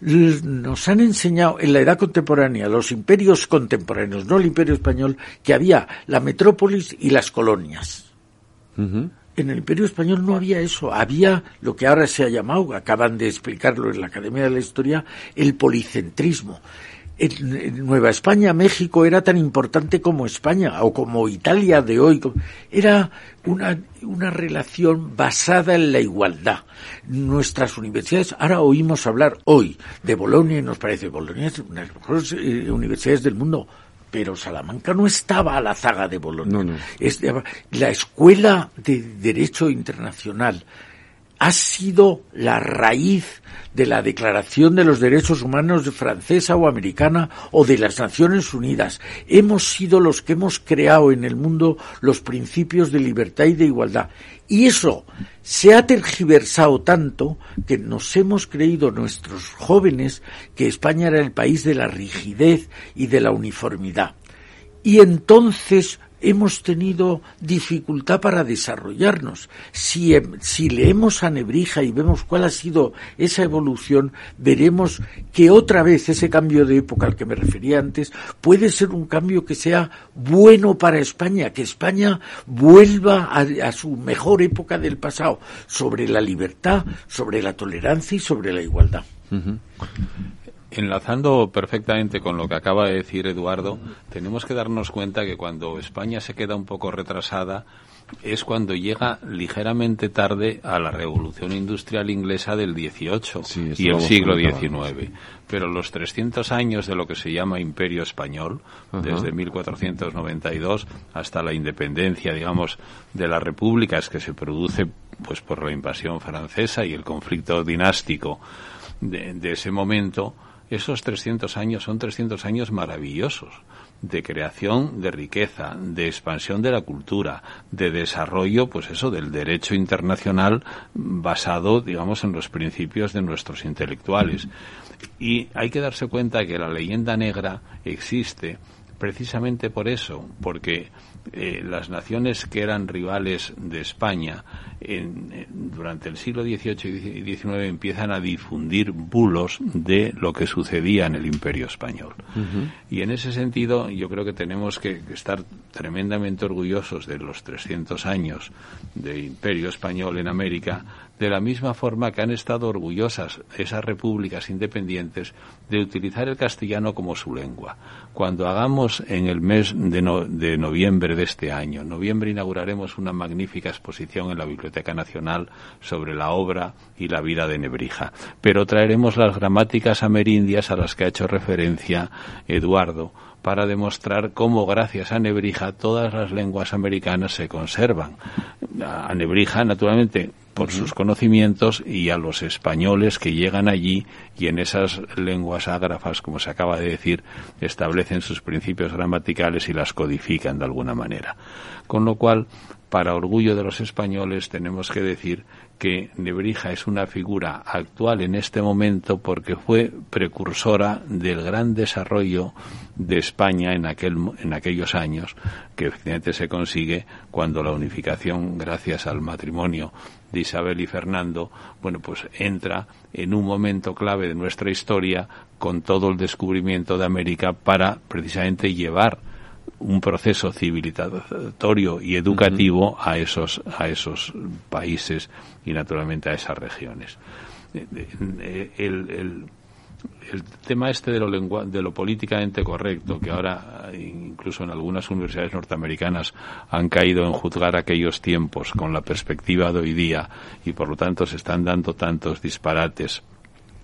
Nos han enseñado en la edad contemporánea, los imperios contemporáneos, no el imperio español, que había la metrópolis y las colonias en el Imperio Español no había eso, había lo que ahora se ha llamado, acaban de explicarlo en la Academia de la Historia, el policentrismo. En Nueva España, México era tan importante como España o como Italia de hoy. Era una, una relación basada en la igualdad. Nuestras universidades, ahora oímos hablar hoy de Bolonia y nos parece Bolonia es una de las mejores eh, universidades del mundo pero Salamanca no estaba a la zaga de Bolonia. la Escuela de Derecho Internacional ha sido la raíz de la Declaración de los Derechos Humanos francesa o americana o de las Naciones Unidas. Hemos sido los que hemos creado en el mundo los principios de libertad y de igualdad. Y eso se ha tergiversado tanto que nos hemos creído nuestros jóvenes que España era el país de la rigidez y de la uniformidad. Y entonces hemos tenido dificultad para desarrollarnos. Si, em, si, leemos a Nebrija y vemos cuál ha sido esa evolución, veremos que otra vez ese cambio de época al que me refería antes puede ser un cambio que sea bueno para España, que España vuelva a, su mejor época del pasado, sobre la libertad, sobre la tolerancia y sobre la igualdad. Enlazando perfectamente con lo que acaba de decir Eduardo, tenemos que darnos cuenta que cuando España se queda un poco retrasada es cuando llega ligeramente tarde a la revolución industrial inglesa del 18 y el siglo XIX. Pero los 300 años de lo que se llama Imperio Español, desde 1492 hasta la independencia, digamos, de las repúblicas que se produce pues por la invasión francesa y el conflicto dinástico de ese momento, esos 300 años son 300 años maravillosos de creación de riqueza, de expansión de la cultura, de desarrollo, pues eso, del derecho internacional basado, digamos, en los principios de nuestros intelectuales. Y hay que darse cuenta que la leyenda negra existe precisamente por eso, porque eh, las naciones que eran rivales de España durante el siglo XVIII y XIX empiezan a difundir bulos de lo que sucedía en el Imperio Español. Y en ese sentido yo creo que tenemos que, estar tremendamente orgullosos de los 300 años de Imperio Español en América, de la misma forma que han estado orgullosas esas repúblicas independientes de utilizar el castellano como su lengua. Cuando hagamos en el mes de, noviembre de este año, noviembre inauguraremos una magnífica exposición en la Biblioteca Nacional sobre la obra y la vida de Nebrija, pero traeremos las gramáticas amerindias a las que ha hecho referencia Eduardo para demostrar cómo gracias a Nebrija todas las lenguas americanas se conservan. A Nebrija, naturalmente, por sus conocimientos y a los españoles que llegan allí y en esas lenguas ágrafas, como se acaba de decir, establecen sus principios gramaticales y las codifican de alguna manera. Con lo cual, para orgullo de los españoles, tenemos que decir que Nebrija es una figura actual en este momento porque fue precursora del gran desarrollo de España en, aquel, en aquellos años, que efectivamente se consigue cuando la unificación, gracias al matrimonio de Isabel y Fernando, bueno, pues entra en un momento clave de nuestra historia con todo el descubrimiento de América para precisamente llevar un proceso civilizatorio y educativo a esos a esos países y naturalmente a esas regiones. Eh, eh, el, el, el tema este de lo, de lo políticamente correcto, que ahora incluso en algunas universidades norteamericanas han caído en juzgar aquellos tiempos con la perspectiva de hoy día y por lo tanto se están dando tantos disparates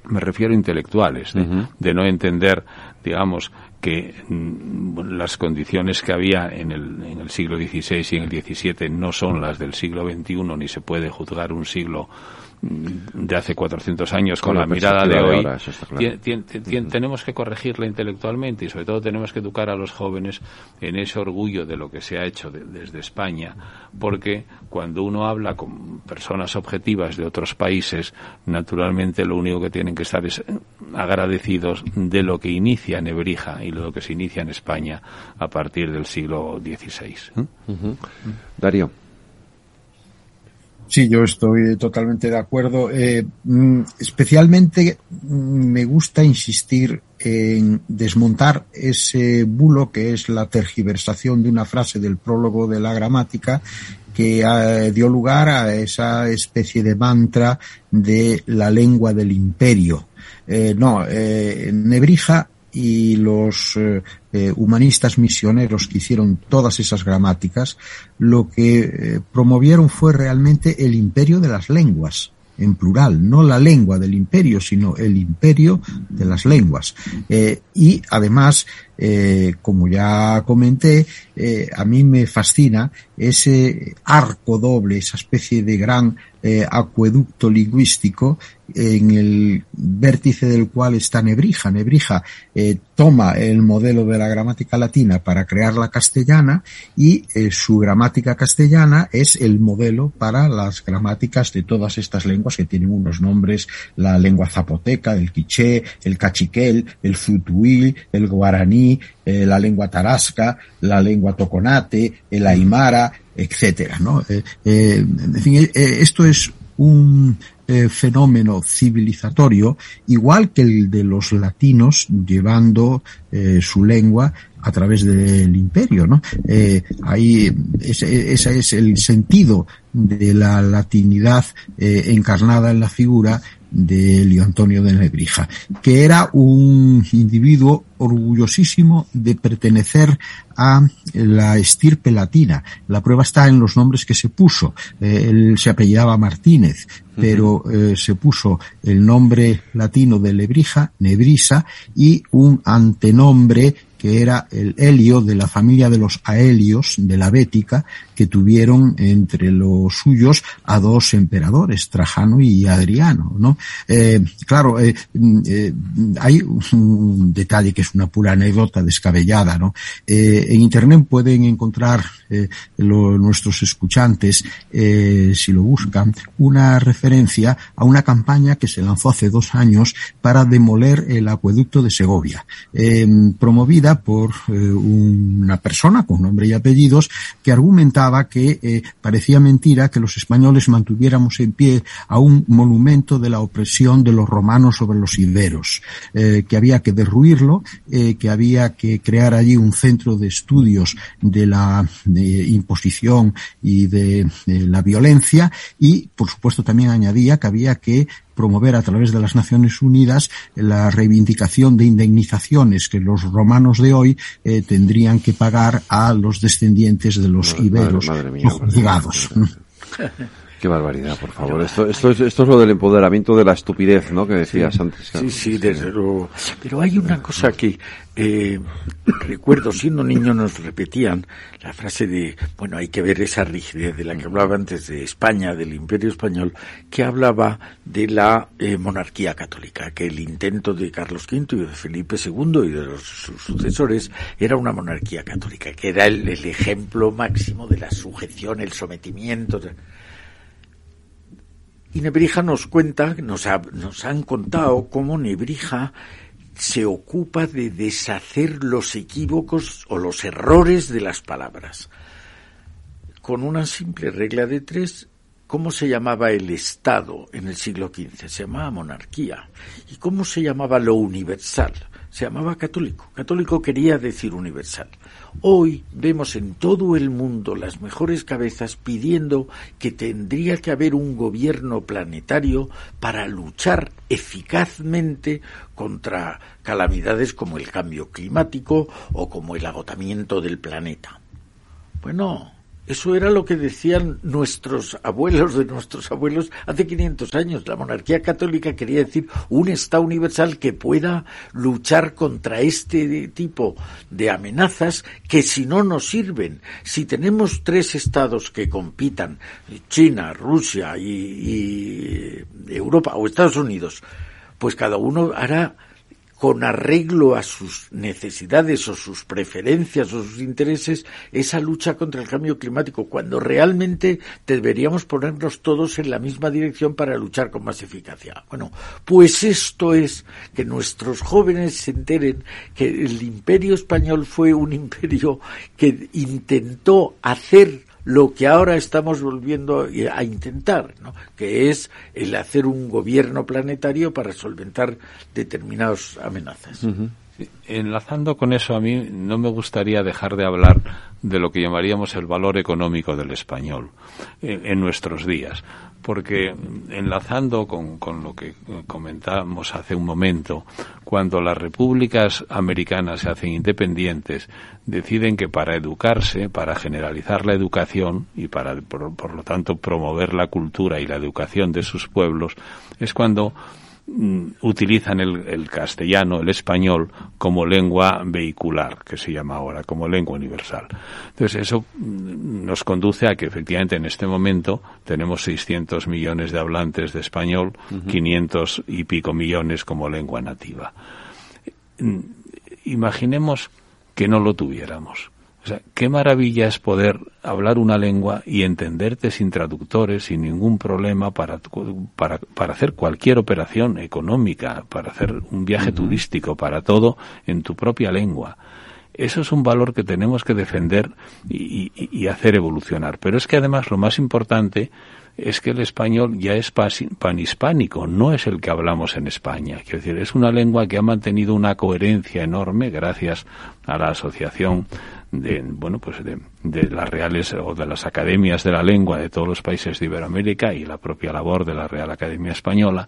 me refiero a intelectuales, de, no entender, digamos, que mm, las condiciones que había en el, en el siglo XVI y en el XVII no son las del siglo XXI, ni se puede juzgar un siglo de hace 400 años con, la, mirada de hoy, tenemos que corregirla intelectualmente y sobre todo tenemos que educar a los jóvenes en ese orgullo de lo que se ha hecho desde España, porque cuando uno habla con personas objetivas de otros países, naturalmente lo único que tienen que estar es agradecidos de lo que inicia Nebrija y lo que se inicia en España a partir del siglo XVI. Darío. Sí, yo estoy totalmente de acuerdo. Eh, mm, especialmente mm, me gusta insistir en desmontar ese bulo que es la tergiversación de una frase del prólogo de la gramática que eh, dio lugar a esa especie de mantra de la lengua del imperio. Eh, no, Nebrija y los eh, eh, humanistas misioneros que hicieron todas esas gramáticas, lo que eh, promovieron fue realmente el imperio de las lenguas en plural, no la lengua del imperio, sino el imperio de las lenguas. y además, como ya comenté, a mí me fascina ese arco doble, esa especie de gran acueducto lingüístico en el vértice del cual está Nebrija. Nebrija eh, toma el modelo de la gramática latina para crear la castellana y eh, su gramática castellana es el modelo para las gramáticas de todas estas lenguas que tienen unos nombres, la lengua zapoteca, el quiché, el cachiquel, el futuil, el guaraní, eh, la lengua tarasca, la lengua toconate, el aymara, etcétera, ¿no? en fin, esto es un eh, fenómeno civilizatorio igual que el de los latinos llevando eh, su lengua a través del imperio, ¿no? Eh, ahí ese, es el sentido de la latinidad encarnada en la figura de Elio Antonio de Nebrija, que era un individuo orgullosísimo de pertenecer a la estirpe latina. La prueba está en los nombres que se puso. Eh, él se apellidaba Martínez, pero eh, se puso el nombre latino de Lebrija, Nebrisa, y un antenombre que era el Helio de la familia de los Aelios de la Bética, que tuvieron entre los suyos a dos emperadores, Trajano y Adriano, ¿no? Eh, claro, eh, eh, hay un detalle que es una pura anécdota descabellada, ¿no? en Internet pueden encontrar nuestros escuchantes, si lo buscan, una referencia a una campaña que se lanzó hace dos años para demoler el acueducto de Segovia, promovida por eh, una persona con nombre y apellidos que argumentaba que eh, parecía mentira que los españoles mantuviéramos en pie a un monumento de la opresión de los romanos sobre los iberos, eh, que había que derruirlo, que había que crear allí un centro de estudios de la imposición y de la violencia y, por supuesto, también añadía que había que promover a través de las Naciones Unidas la reivindicación de indemnizaciones que los romanos de hoy eh, tendrían que pagar a los descendientes de los iberos juzgados. Qué barbaridad, por favor. esto, esto, es, esto es lo del empoderamiento de la estupidez, ¿no? Que decías antes. Sí, sí, desde luego. Pero hay una cosa que eh, recuerdo, siendo niño nos repetían la frase de, bueno, hay que ver esa rigidez de la que hablaba antes de España, del Imperio Español, que hablaba de la eh, monarquía católica, que el intento de Carlos V y de Felipe II y de los, sus sucesores era una monarquía católica, que era el, el ejemplo máximo de la sujeción, el sometimiento. De, y Nebrija nos cuenta, nos, ha, nos han contado cómo Nebrija se ocupa de deshacer los equívocos o los errores de las palabras. Con una simple regla de tres, ¿cómo se llamaba el Estado en el siglo XV? Se llamaba monarquía. ¿Y cómo se llamaba lo universal? Se llamaba católico. Católico quería decir universal. Hoy vemos en todo el mundo las mejores cabezas pidiendo que tendría que haber un gobierno planetario para luchar eficazmente contra calamidades como el cambio climático o como el agotamiento del planeta. Bueno, eso era lo que decían nuestros abuelos de nuestros abuelos hace 500 años. La monarquía católica quería decir un Estado universal que pueda luchar contra este tipo de amenazas que si no nos sirven. Si tenemos tres Estados que compitan, China, Rusia y, y Europa o Estados Unidos, pues cada uno hará con arreglo a sus necesidades o sus preferencias o sus intereses esa lucha contra el cambio climático, cuando realmente deberíamos ponernos todos en la misma dirección para luchar con más eficacia. Bueno, pues esto es que nuestros jóvenes se enteren que el imperio español fue un imperio que intentó hacer lo que ahora estamos volviendo a intentar, ¿no? que es el hacer un gobierno planetario para solventar determinadas amenazas. Enlazando con eso, a mí no me gustaría dejar de hablar de lo que llamaríamos el valor económico del español en nuestros días. Porque enlazando con, con, lo que comentábamos hace un momento, cuando las repúblicas americanas se hacen independientes, deciden que para educarse, para generalizar la educación y para, por, lo tanto, promover la cultura y la educación de sus pueblos, es cuando utilizan el, castellano, el español, como lengua vehicular, que se llama ahora, como lengua universal. Entonces, eso mm, nos conduce a que efectivamente en este momento tenemos 600 millones de hablantes de español, 500 y pico millones como lengua nativa. Mm, imaginemos que no lo tuviéramos o sea, qué maravilla es poder hablar una lengua y entenderte sin traductores, sin ningún problema para, para, para hacer cualquier operación económica, para hacer un viaje turístico, para todo en tu propia lengua. Eso es un valor que tenemos que defender y, y, y hacer evolucionar. Pero es que además lo más importante es que el español ya es panhispánico, no es el que hablamos en España. Quiero decir, es una lengua que ha mantenido una coherencia enorme gracias a la asociación de, bueno, pues de, de, las reales o de las academias de la lengua de todos los países de Iberoamérica y la propia labor de la Real Academia Española.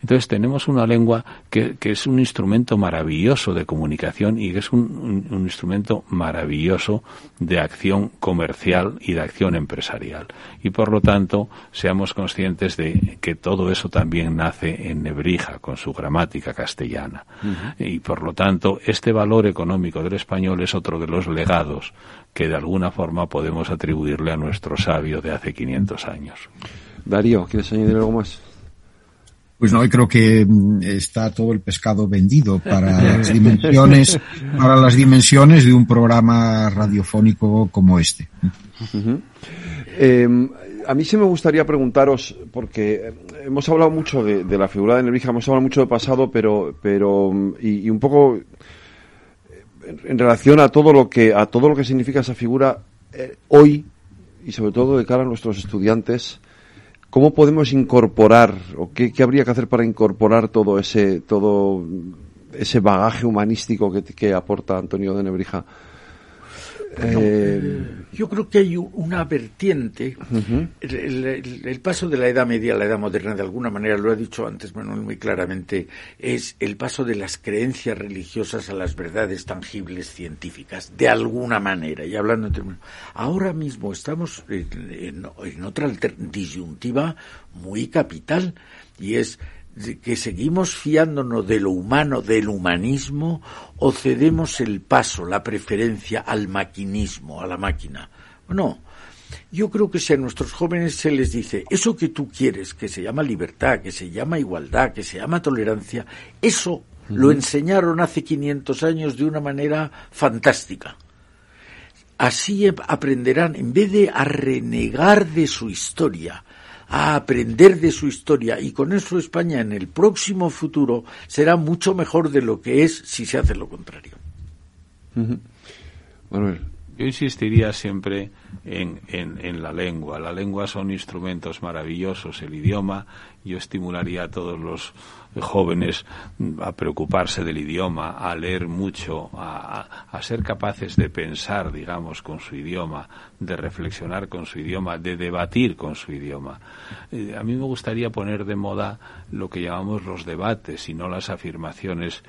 Entonces tenemos una lengua que, que es un instrumento maravilloso de comunicación y que es un, un, un instrumento maravilloso de acción comercial y de acción empresarial. Y por lo tanto, seamos conscientes de que todo eso también nace en Nebrija, con su gramática castellana. Uh -huh. Y por lo tanto, este valor económico del español es otro de los legados que de alguna forma podemos atribuirle a nuestro sabio de hace 500 años. Darío, ¿quieres añadir algo más? Pues no, creo que mm, está todo el pescado vendido para las dimensiones, para las dimensiones de un programa radiofónico como este. Uh -huh. eh, a mí sí me gustaría preguntaros, porque hemos hablado mucho de, de la figura de Nebrija, hemos hablado mucho del pasado, pero, pero y, y un poco en relación a todo lo que a todo lo que significa esa figura eh, hoy y sobre todo de cara a nuestros estudiantes cómo podemos incorporar o qué, qué, habría que hacer para incorporar todo ese todo ese bagaje humanístico que, que aporta Antonio de Nebrija eh, Yo creo que hay una vertiente, el, paso de la Edad Media a la Edad Moderna, de alguna manera, lo ha dicho antes Manuel muy claramente, es el paso de las creencias religiosas a las verdades tangibles científicas, de alguna manera, y hablando en términos. Ahora mismo estamos en, en otra disyuntiva muy capital, y es que seguimos fiándonos de lo humano, del humanismo, o cedemos el paso, la preferencia al maquinismo, a la máquina. No. Yo creo que si a nuestros jóvenes se les dice eso que tú quieres, que se llama libertad, que se llama igualdad, que se llama tolerancia, eso lo enseñaron hace 500 años de una manera fantástica. Así aprenderán, en vez de a renegar de su historia, a aprender de su historia y con eso España en el próximo futuro será mucho mejor de lo que es si se hace lo contrario. Yo insistiría siempre en, en, la lengua. La lengua son instrumentos maravillosos, el idioma. Yo estimularía a todos los jóvenes a preocuparse del idioma, a leer mucho, a, a, ser capaces de pensar, digamos, con su idioma, de reflexionar con su idioma, de debatir con su idioma. Eh, a mí me gustaría poner de moda lo que llamamos los debates y no las afirmaciones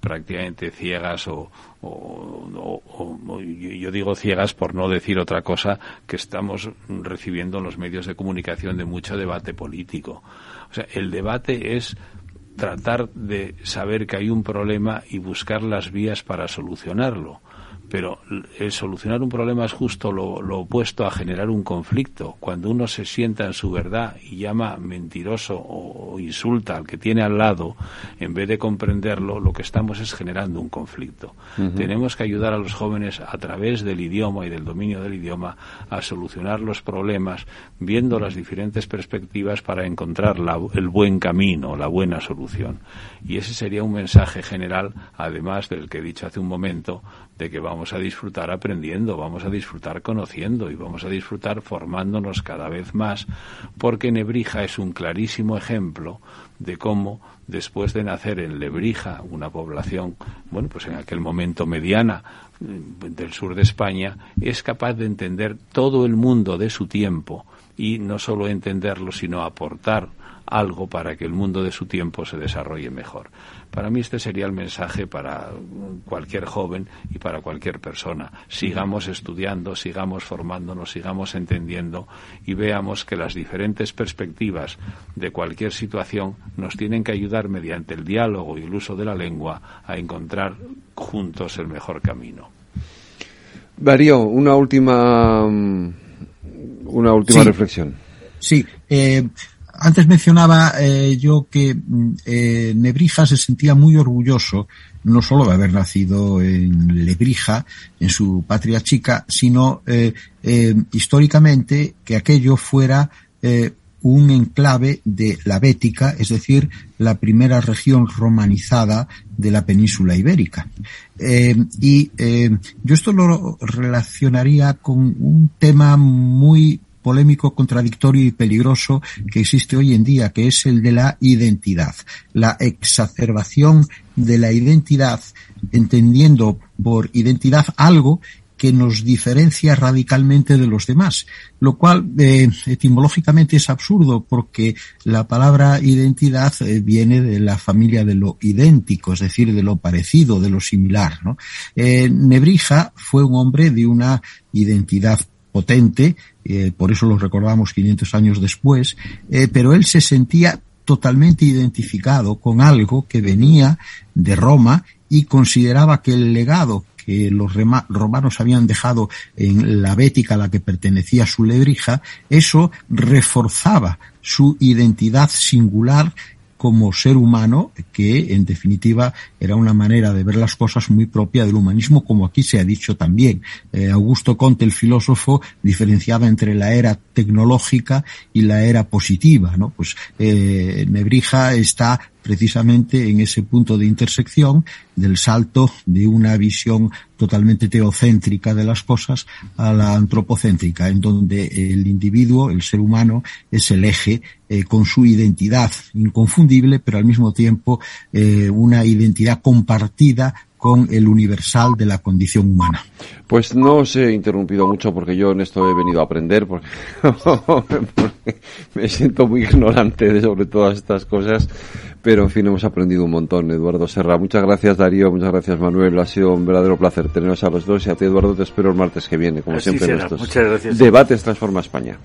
prácticamente ciegas o, yo digo ciegas por no decir otra cosa que estamos recibiendo en los medios de comunicación de mucho debate político. O sea, el debate es tratar de saber que hay un problema y buscar las vías para solucionarlo pero el solucionar un problema es justo lo, opuesto a generar un conflicto. Cuando uno se sienta en su verdad y llama mentiroso o, insulta al que tiene al lado, en vez de comprenderlo, lo que estamos es generando un conflicto. Tenemos que ayudar a los jóvenes a través del idioma y del dominio del idioma a solucionar los problemas, viendo las diferentes perspectivas para encontrar el buen camino, la buena solución. Y ese sería un mensaje general, además del que he dicho hace un momento, de que vamos a disfrutar aprendiendo, vamos a disfrutar conociendo y vamos a disfrutar formándonos cada vez más, porque Nebrija es un clarísimo ejemplo de cómo después de nacer en Lebrija, una población, bueno, pues en aquel momento mediana mm, del sur de España, es capaz de entender todo el mundo de su tiempo y no solo entenderlo, sino aportar algo para que el mundo de su tiempo se desarrolle mejor. Para mí este sería el mensaje para cualquier joven y para cualquier persona. Sigamos estudiando, sigamos formándonos, sigamos entendiendo y veamos que las diferentes perspectivas de cualquier situación nos tienen que ayudar mediante el diálogo y el uso de la lengua a encontrar juntos el mejor camino. Darío, una última una última reflexión. Sí, eh, antes mencionaba eh, yo que mm, eh, Nebrija se sentía muy orgulloso no solo de haber nacido en Lebrija, en su patria chica, sino eh, eh históricamente que aquello fuera un enclave de la Bética, es decir, la primera región romanizada de la península ibérica. Y yo esto lo relacionaría con un tema muy polémico, contradictorio y peligroso que existe hoy en día, que es el de la identidad. La exacerbación de la identidad, entendiendo por identidad algo que nos diferencia radicalmente de los demás, lo cual eh, etimológicamente es absurdo porque la palabra identidad eh, viene de la familia de lo idéntico, es decir, de lo parecido, de lo similar. ¿no? Eh, Nebrija fue un hombre de una identidad potente, eh, por eso lo recordamos 500 años después, eh, pero él se sentía totalmente identificado con algo que venía de Roma y consideraba que el legado que los romanos habían dejado en la Bética a la que pertenecía su lebrija, eso reforzaba su identidad singular como ser humano, que en definitiva era una manera de ver las cosas muy propia del humanismo, como aquí se ha dicho también. Eh, Augusto Conte, el filósofo, diferenciaba entre la era tecnológica y la era positiva, ¿no? Pues eh, Nebrija está precisamente en ese punto de intersección del salto de una visión totalmente teocéntrica de las cosas a la antropocéntrica, en donde el individuo, el ser humano, es el eje eh, con su identidad inconfundible, pero al mismo tiempo eh, una identidad compartida con el universal de la condición humana. Pues no os he interrumpido mucho porque yo en esto he venido a aprender porque, me siento muy ignorante sobre todas estas cosas, pero en fin hemos aprendido un montón. Eduardo Serra, muchas gracias Darío, muchas gracias Manuel, ha sido un verdadero placer teneros a los dos y a ti Eduardo te espero el martes que viene, como siempre en estos Muchas gracias. debates Transforma España.